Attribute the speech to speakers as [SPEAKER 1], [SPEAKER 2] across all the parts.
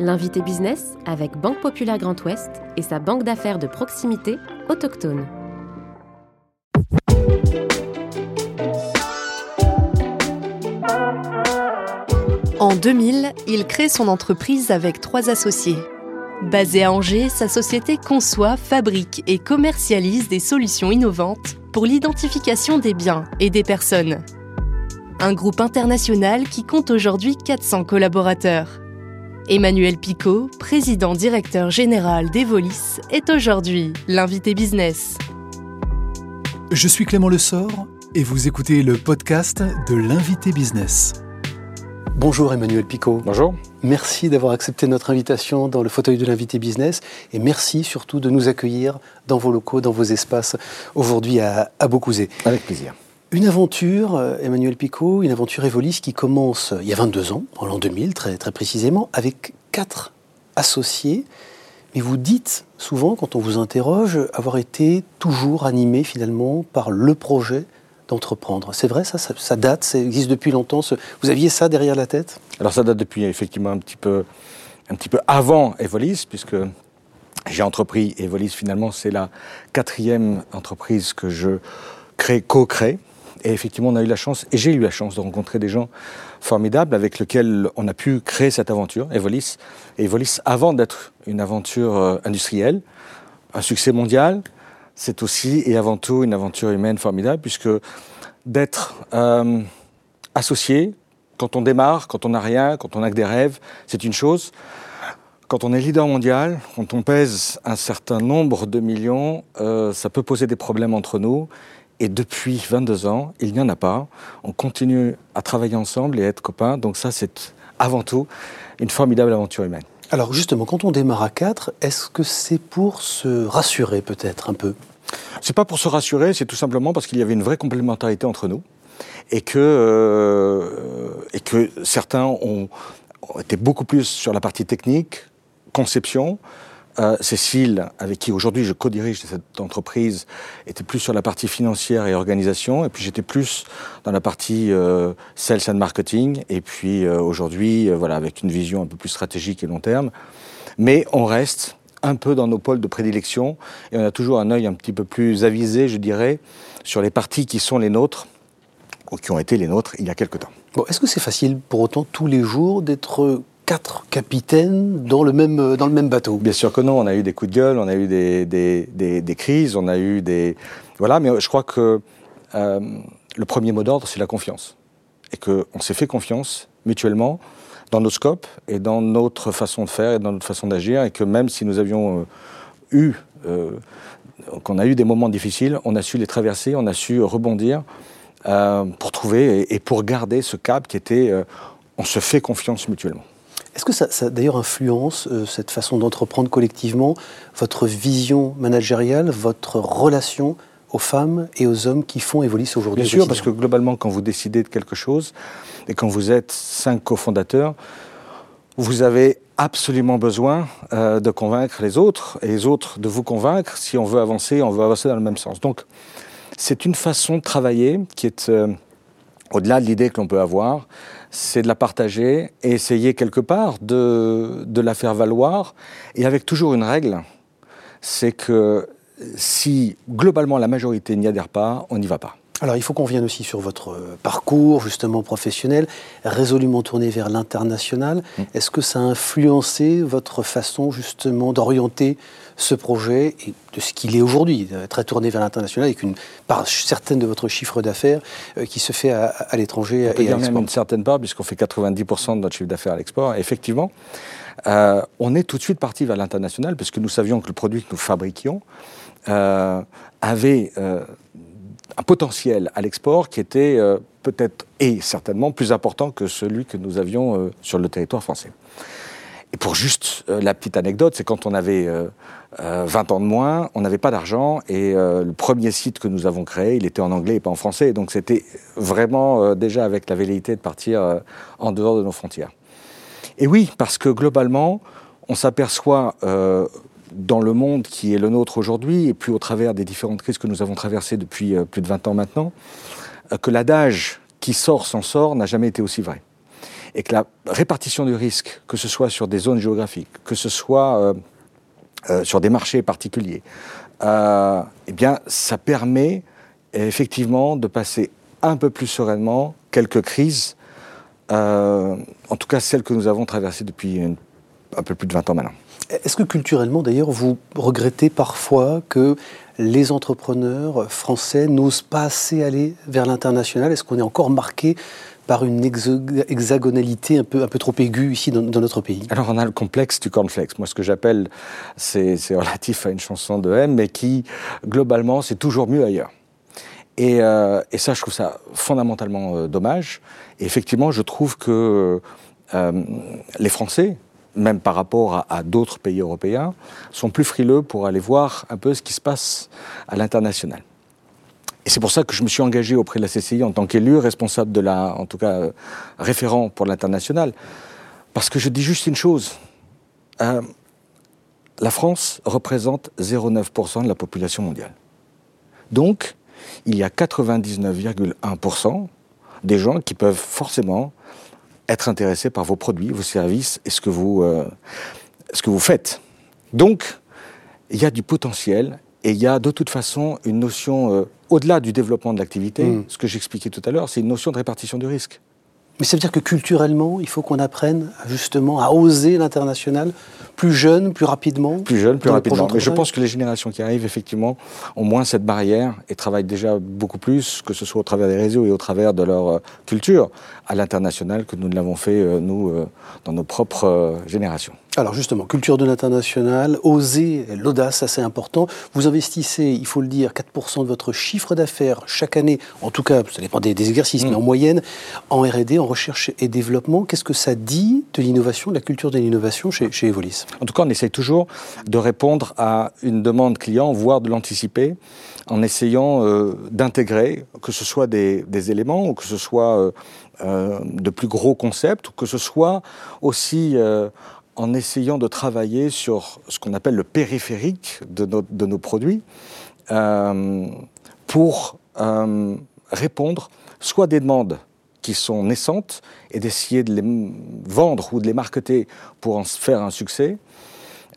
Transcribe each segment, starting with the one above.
[SPEAKER 1] L'invité business avec Banque Populaire Grand Ouest et sa banque d'affaires de proximité autochtone.
[SPEAKER 2] En 2000, il crée son entreprise avec trois associés. Basée à Angers, sa société conçoit, fabrique et commercialise des solutions innovantes pour l'identification des biens et des personnes. Un groupe international qui compte aujourd'hui 400 collaborateurs. Emmanuel Picot, président directeur général d'Evolis, est aujourd'hui l'invité business.
[SPEAKER 3] Je suis Clément Lessort et vous écoutez le podcast de l'invité business. Bonjour Emmanuel Picot.
[SPEAKER 4] Bonjour.
[SPEAKER 3] Merci d'avoir accepté notre invitation dans le fauteuil de l'invité business et merci surtout de nous accueillir dans vos locaux, dans vos espaces aujourd'hui à, à Beaucouzé.
[SPEAKER 4] Avec plaisir.
[SPEAKER 3] Une aventure, euh, Emmanuel Picot, une aventure Evolis qui commence il y a 22 ans, en l'an 2000 très, précisément, avec quatre associés. Mais vous dites souvent, quand on vous interroge, avoir été toujours animé finalement par le projet d'entreprendre. C'est vrai, ça, ça, date, ça existe depuis longtemps. Vous aviez ça derrière la tête?
[SPEAKER 4] Alors ça date depuis effectivement un petit peu, un petit peu avant Evolis, puisque j'ai entrepris Evolis finalement, c'est la quatrième entreprise que je crée, co-crée. Et effectivement, on a eu la chance, et j'ai eu la chance de rencontrer des gens formidables avec lesquels on a pu créer cette aventure, Evolis. Et Evolis, avant d'être une aventure euh, industrielle, un succès mondial, c'est aussi et avant tout une aventure humaine formidable, puisque d'être euh, associé, quand on démarre, quand on n'a rien, quand on n'a que des rêves, c'est une chose. Quand on est leader mondial, quand on pèse un certain nombre de millions, euh, ça peut poser des problèmes entre nous. Et depuis 22 ans, il n'y en a pas. On continue à travailler ensemble et à être copains. Donc ça, c'est avant tout une formidable aventure humaine.
[SPEAKER 3] Alors justement, quand on démarre à 4, est-ce que c'est pour se rassurer peut-être un peu?
[SPEAKER 4] C'est pas pour se rassurer, c'est tout simplement parce qu'il y avait une vraie complémentarité entre nous et que, euh, et que certains ont, ont été beaucoup plus sur la partie technique, conception, euh, Cécile, avec qui aujourd'hui je co-dirige cette entreprise, était plus sur la partie financière et organisation, et puis j'étais plus dans la partie euh, sales and marketing, et puis euh, aujourd'hui, euh, voilà, avec une vision un peu plus stratégique et long terme. Mais on reste un peu dans nos pôles de prédilection, et on a toujours un œil un petit peu plus avisé, je dirais, sur les parties qui sont les nôtres, ou qui ont été les nôtres il y a quelque temps.
[SPEAKER 3] Bon, Est-ce que c'est facile pour autant tous les jours d'être quatre capitaines dans le même, euh, dans le même bateau
[SPEAKER 4] Bien sûr que non, on a eu des coups de gueule, on a eu des, crises, on a eu des... Voilà, mais je crois que euh, le premier mot d'ordre, c'est la confiance. Et qu'on s'est fait confiance mutuellement dans nos scopes et dans notre façon de faire et dans notre façon d'agir, et que même si nous avions euh, eu, qu'on a eu des moments difficiles, on a su les traverser, on a su rebondir pour trouver et, pour garder ce cap qui était on se fait confiance mutuellement.
[SPEAKER 3] Est-ce que ça, ça d'ailleurs influence euh, cette façon d'entreprendre collectivement, votre vision managériale, votre relation aux femmes et aux hommes qui font évoluer aujourd'hui
[SPEAKER 4] Bien sûr, parce que globalement, quand vous décidez de quelque chose et quand vous êtes cinq cofondateurs, vous avez absolument besoin euh, de convaincre les autres et les autres de vous convaincre si on veut avancer, on veut avancer dans le même sens. Donc, c'est une façon de travailler qui est euh, au-delà de l'idée que l'on peut avoir, c'est de la partager et essayer quelque part de, de, la faire valoir, et avec toujours une règle, c'est que si globalement la majorité n'y adhère pas, on n'y va pas.
[SPEAKER 3] Alors il faut qu'on vienne aussi sur votre parcours justement professionnel, résolument tourné vers l'international. Mmh. Est-ce que ça a influencé votre façon justement d'orienter ce projet et de ce qu'il est aujourd'hui, très tourné vers l'international, avec une part certaine de votre chiffre d'affaires euh, qui se fait à, à l'étranger
[SPEAKER 4] et à même une certaine part, puisqu'on fait 90% de notre chiffre d'affaires à l'export. Effectivement, euh, on est tout de suite parti vers l'international, parce que nous savions que le produit que nous fabriquions euh, avait euh, un potentiel à l'export qui était euh, peut-être et certainement plus important que celui que nous avions euh, sur le territoire français. Et pour juste euh, la petite anecdote, c'est quand on avait 20 ans de moins, on n'avait pas d'argent et le premier site que nous avons créé, il était en anglais et pas en français. Donc c'était vraiment déjà avec la velléité de partir en dehors de nos frontières. Et oui, parce que globalement, on s'aperçoit dans le monde qui est le nôtre aujourd'hui, et puis au travers des différentes crises que nous avons traversées depuis euh, plus de 20 ans maintenant, euh, que l'adage qui sort s'en sort n'a jamais été aussi vrai. Et que la répartition du risque, que ce soit sur des zones géographiques, que ce soit sur des marchés particuliers, eh bien, ça permet effectivement de passer un peu plus sereinement quelques crises, en tout cas celles que nous avons traversées depuis un peu plus de 20 ans maintenant.
[SPEAKER 3] Est-ce que culturellement, d'ailleurs, vous regrettez parfois que les entrepreneurs français n'osent pas assez aller vers l'international? Est-ce qu'on est encore marqué par une hexagonalité un peu, un peu trop aiguë ici dans, notre pays
[SPEAKER 4] Alors on a le complexe du cornflakes. Moi ce que j'appelle, c'est relatif à une chanson de M, mais qui globalement c'est toujours mieux ailleurs. Et, euh, et, ça je trouve ça fondamentalement euh, dommage. Et effectivement je trouve que euh, les Français, même par rapport à, d'autres pays européens, sont plus frileux pour aller voir un peu ce qui se passe à l'international. Et c'est pour ça que je me suis engagé auprès de la CCI en tant qu'élu, responsable de la, en tout cas euh, référent pour l'international, parce que je dis juste une chose. Euh, la France représente 0,9% de la population mondiale. Donc, il y a 99,1% des gens qui peuvent forcément être intéressé par vos produits, vos services et ce que vous, euh, ce que vous faites. Donc, il y a du potentiel et il y a de toute façon une notion, euh, au-delà du développement de l'activité, mm. ce que j'expliquais tout à l'heure, c'est une notion de répartition du risque.
[SPEAKER 3] Mais ça veut dire que culturellement, il faut qu'on apprenne justement à oser l'international plus jeune, plus rapidement
[SPEAKER 4] Plus jeune, plus rapidement. Mais je pense que les générations qui arrivent, effectivement, ont moins cette barrière et travaillent déjà beaucoup plus, que ce soit au travers des réseaux et au travers de leur euh, culture, à l'international, que nous ne l'avons fait, euh, nous, dans nos propres générations.
[SPEAKER 3] Alors justement, culture de l'international, oser, l'audace, assez important. Vous investissez, il faut le dire, 4% de votre chiffre d'affaires chaque année, en tout cas, ça dépend des, exercices, mais mm. en moyenne, en R&D, en recherche et développement. Qu'est-ce que ça dit de l'innovation, de la culture de l'innovation chez, chez Evolis?
[SPEAKER 4] En tout cas, on essaye toujours de répondre à une demande client, voire de l'anticiper, en essayant euh, d'intégrer, que ce soit des, éléments, ou que ce soit euh, euh, de plus gros concepts, ou que ce soit aussi en essayant de travailler sur ce qu'on appelle le périphérique de, nos produits euh, pour euh, répondre soit des demandes qui sont naissantes et d'essayer de les vendre ou de les marketer pour en faire un succès.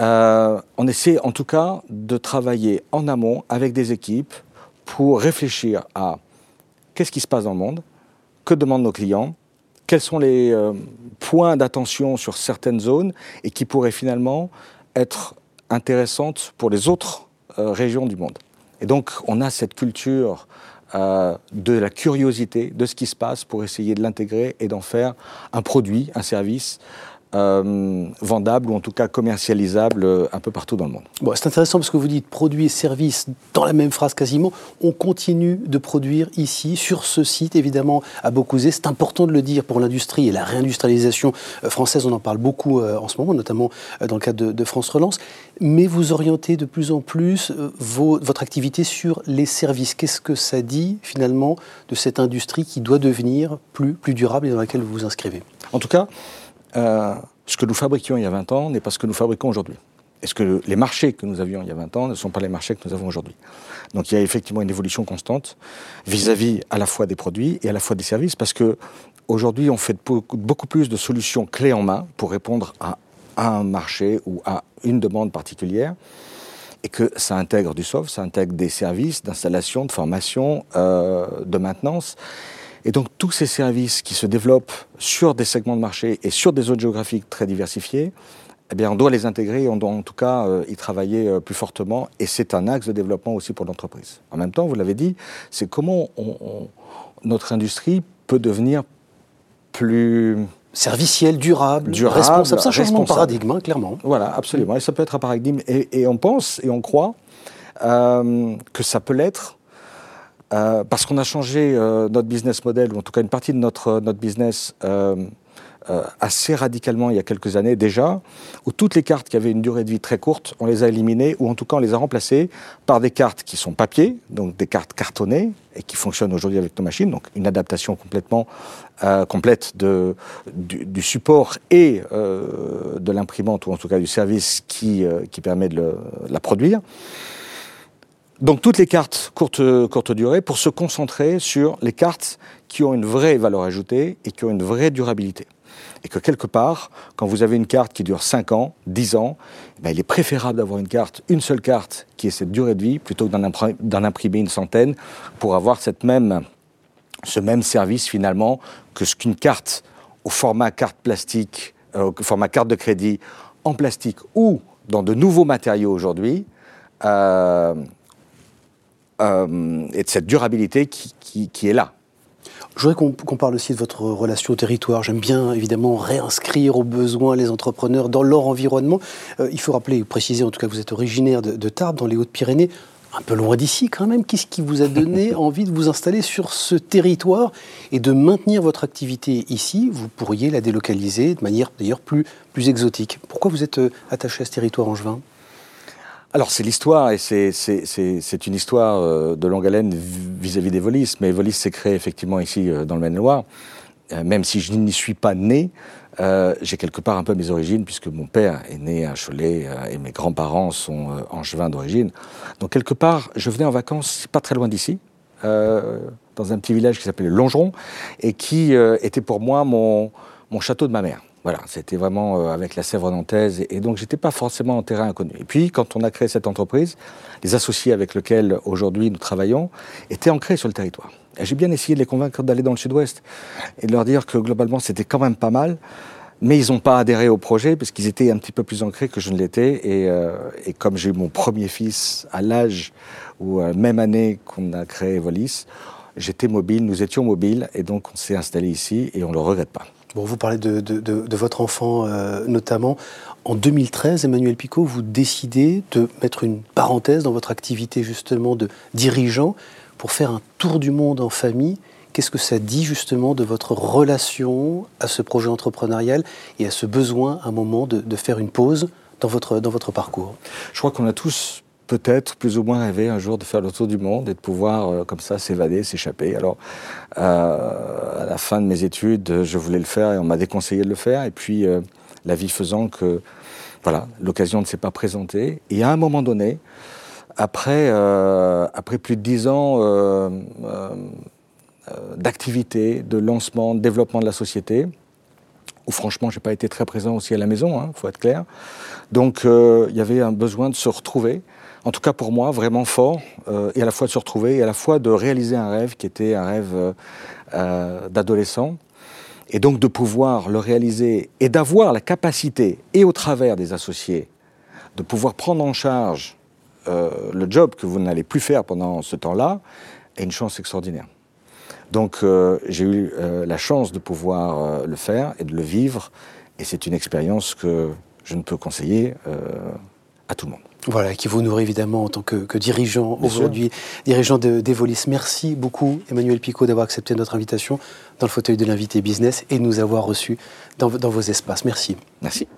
[SPEAKER 4] Euh, on essaie en tout cas de travailler en amont avec des équipes pour réfléchir à qu'est-ce qui se passe dans le monde, que demandent nos clients, quels sont les euh, points d'attention sur certaines zones et qui pourraient finalement être intéressantes pour les autres euh, régions du monde. Et donc on a cette culture euh, de la curiosité de ce qui se passe pour essayer de l'intégrer et d'en faire un produit, un service euh, vendable ou en tout cas commercialisable euh, un peu partout dans le monde.
[SPEAKER 3] Bon, c'est intéressant parce que vous dites produits et services dans la même phrase quasiment. On continue de produire ici, sur ce site, évidemment, à Beaucouzé. C'est important de le dire pour l'industrie et la réindustrialisation euh, française. On en parle beaucoup en ce moment, notamment dans le cadre de, France Relance. Mais vous orientez de plus en plus votre activité sur les services. Qu'est-ce que ça dit finalement de cette industrie qui doit devenir plus, plus durable et dans laquelle vous vous inscrivez?
[SPEAKER 4] En tout cas, euh, ce que nous fabriquions il y a 20 ans n'est pas ce que nous fabriquons aujourd'hui. Et ce que les marchés que nous avions il y a 20 ans ne sont pas les marchés que nous avons aujourd'hui. Donc il y a effectivement une évolution constante vis-à-vis à la fois des produits et à la fois des services, parce que aujourd'hui on fait beaucoup, plus de solutions clés en main pour répondre à un marché ou à une demande particulière, et que ça intègre du soft, ça intègre des services d'installation, de formation, euh, de maintenance. Et donc tous ces services qui se développent sur des segments de marché et sur des zones géographiques très diversifiées, eh bien, on doit les intégrer, on doit en tout cas euh, y travailler euh, plus fortement, et c'est un axe de développement aussi pour l'entreprise. En même temps, vous l'avez dit, c'est comment notre industrie peut devenir plus
[SPEAKER 3] servicielle, durable, responsable. C'est un changement de paradigme, hein, clairement.
[SPEAKER 4] Voilà, absolument. Et ça peut être un paradigme. Et, on pense et on croit euh, que ça peut l'être euh, parce qu'on a changé euh, notre business model, ou en tout cas une partie de notre, notre business euh, assez radicalement il y a quelques années déjà, où toutes les cartes qui avaient une durée de vie très courte, on les a éliminées, ou en tout cas on les a remplacées par des cartes qui sont papier, donc des cartes cartonnées, et qui fonctionnent aujourd'hui avec nos machines, donc une adaptation complètement complète de, du, support et de l'imprimante, ou en tout cas du service qui, qui permet de la produire. Donc toutes les cartes courte, courte durée pour se concentrer sur les cartes qui ont une vraie valeur ajoutée et qui ont une vraie durabilité. et que quelque part, quand vous avez une carte qui dure 5 ans, 10 ans, eh ben, il est préférable d'avoir une carte, une seule carte qui ait cette durée de vie, plutôt que d'en imprimer une centaine pour avoir cette même, ce même service finalement que ce qu'une carte au format carte plastique, euh, format carte de crédit en plastique ou dans de nouveaux matériaux aujourd'hui, euh, euh, et de cette durabilité qui, qui est là.
[SPEAKER 3] Je voudrais qu'on parle aussi de votre relation au territoire. J'aime bien évidemment réinscrire aux besoins les entrepreneurs dans leur environnement. Euh, il faut rappeler, préciser en tout cas, vous êtes originaire de, Tarbes, dans les Hautes-Pyrénées, un peu loin d'ici quand même. Qu'est-ce qui vous a donné envie de vous installer sur ce territoire et de maintenir votre activité ici? Vous pourriez la délocaliser de manière d'ailleurs plus, plus exotique. Pourquoi vous êtes euh, attaché à ce territoire angevin?
[SPEAKER 4] Alors c'est l'histoire et c'est une histoire euh, de longue haleine vis-à-vis d'Evolis, mais Evolis s'est créé effectivement ici euh, dans le Maine-et-Loire. Euh, même si je n'y suis pas né, j'ai quelque part un peu mes origines puisque mon père est né à Cholet et mes grands-parents sont angevins d'origine. Donc quelque part, je venais en vacances pas très loin d'ici, dans un petit village qui s'appelait Longeron et qui était pour moi mon, mon château de ma mère. Voilà, c'était vraiment euh, avec la Sèvre nantaise. Et, donc, j'étais pas forcément en terrain inconnu. Et puis, quand on a créé cette entreprise, les associés avec lesquels aujourd'hui nous travaillons étaient ancrés sur le territoire. Et j'ai bien essayé de les convaincre d'aller dans le sud-ouest et de leur dire que globalement, c'était quand même pas mal. Mais ils n'ont pas adhéré au projet parce qu'ils étaient un petit peu plus ancrés que je ne l'étais. Et, euh, comme j'ai eu mon premier fils à l'âge ou euh, même année qu'on a créé Volis, j'étais mobile, nous étions mobiles. Et donc, on s'est installé ici et on ne le regrette pas.
[SPEAKER 3] Bon, vous parlez de, votre enfant euh, notamment. En 2013, Emmanuel Picot, vous décidez de mettre une parenthèse dans votre activité justement de dirigeant pour faire un tour du monde en famille. Qu'est-ce que ça dit justement de votre relation à ce projet entrepreneurial et à ce besoin à un moment de, de faire une pause dans votre, dans votre parcours?
[SPEAKER 4] Je crois qu'on a tous peut-être plus ou moins rêvé un jour de faire le tour du monde et de pouvoir euh, comme ça s'évader, s'échapper. Alors, euh, à la fin de mes études, je voulais le faire et on m'a déconseillé de le faire. Et puis, euh, la vie faisant que, voilà, l'occasion ne s'est pas présentée. Et à un moment donné, après, après plus de dix ans d'activité, de lancement, de développement de la société, où franchement, je n'ai pas été très présent aussi à la maison, il hein, faut être clair. Donc, il y avait un besoin de se retrouver en tout cas pour moi, vraiment fort, euh, et à la fois de se retrouver, et à la fois de réaliser un rêve qui était un rêve euh, euh, d'adolescent, et donc de pouvoir le réaliser et d'avoir la capacité, et au travers des associés, de pouvoir prendre en charge le job que vous n'allez plus faire pendant ce temps-là, est une chance extraordinaire. Donc j'ai eu la chance de pouvoir le faire et de le vivre, et c'est une expérience que je ne peux conseiller à tout le monde.
[SPEAKER 3] Voilà, qui vous nourrit évidemment en tant que, dirigeant aujourd'hui, dirigeant d'Evolis. Merci beaucoup, Emmanuel Picot, d'avoir accepté notre invitation dans le fauteuil de l'invité business et nous avoir reçus dans, dans vos espaces. Merci.
[SPEAKER 4] Merci.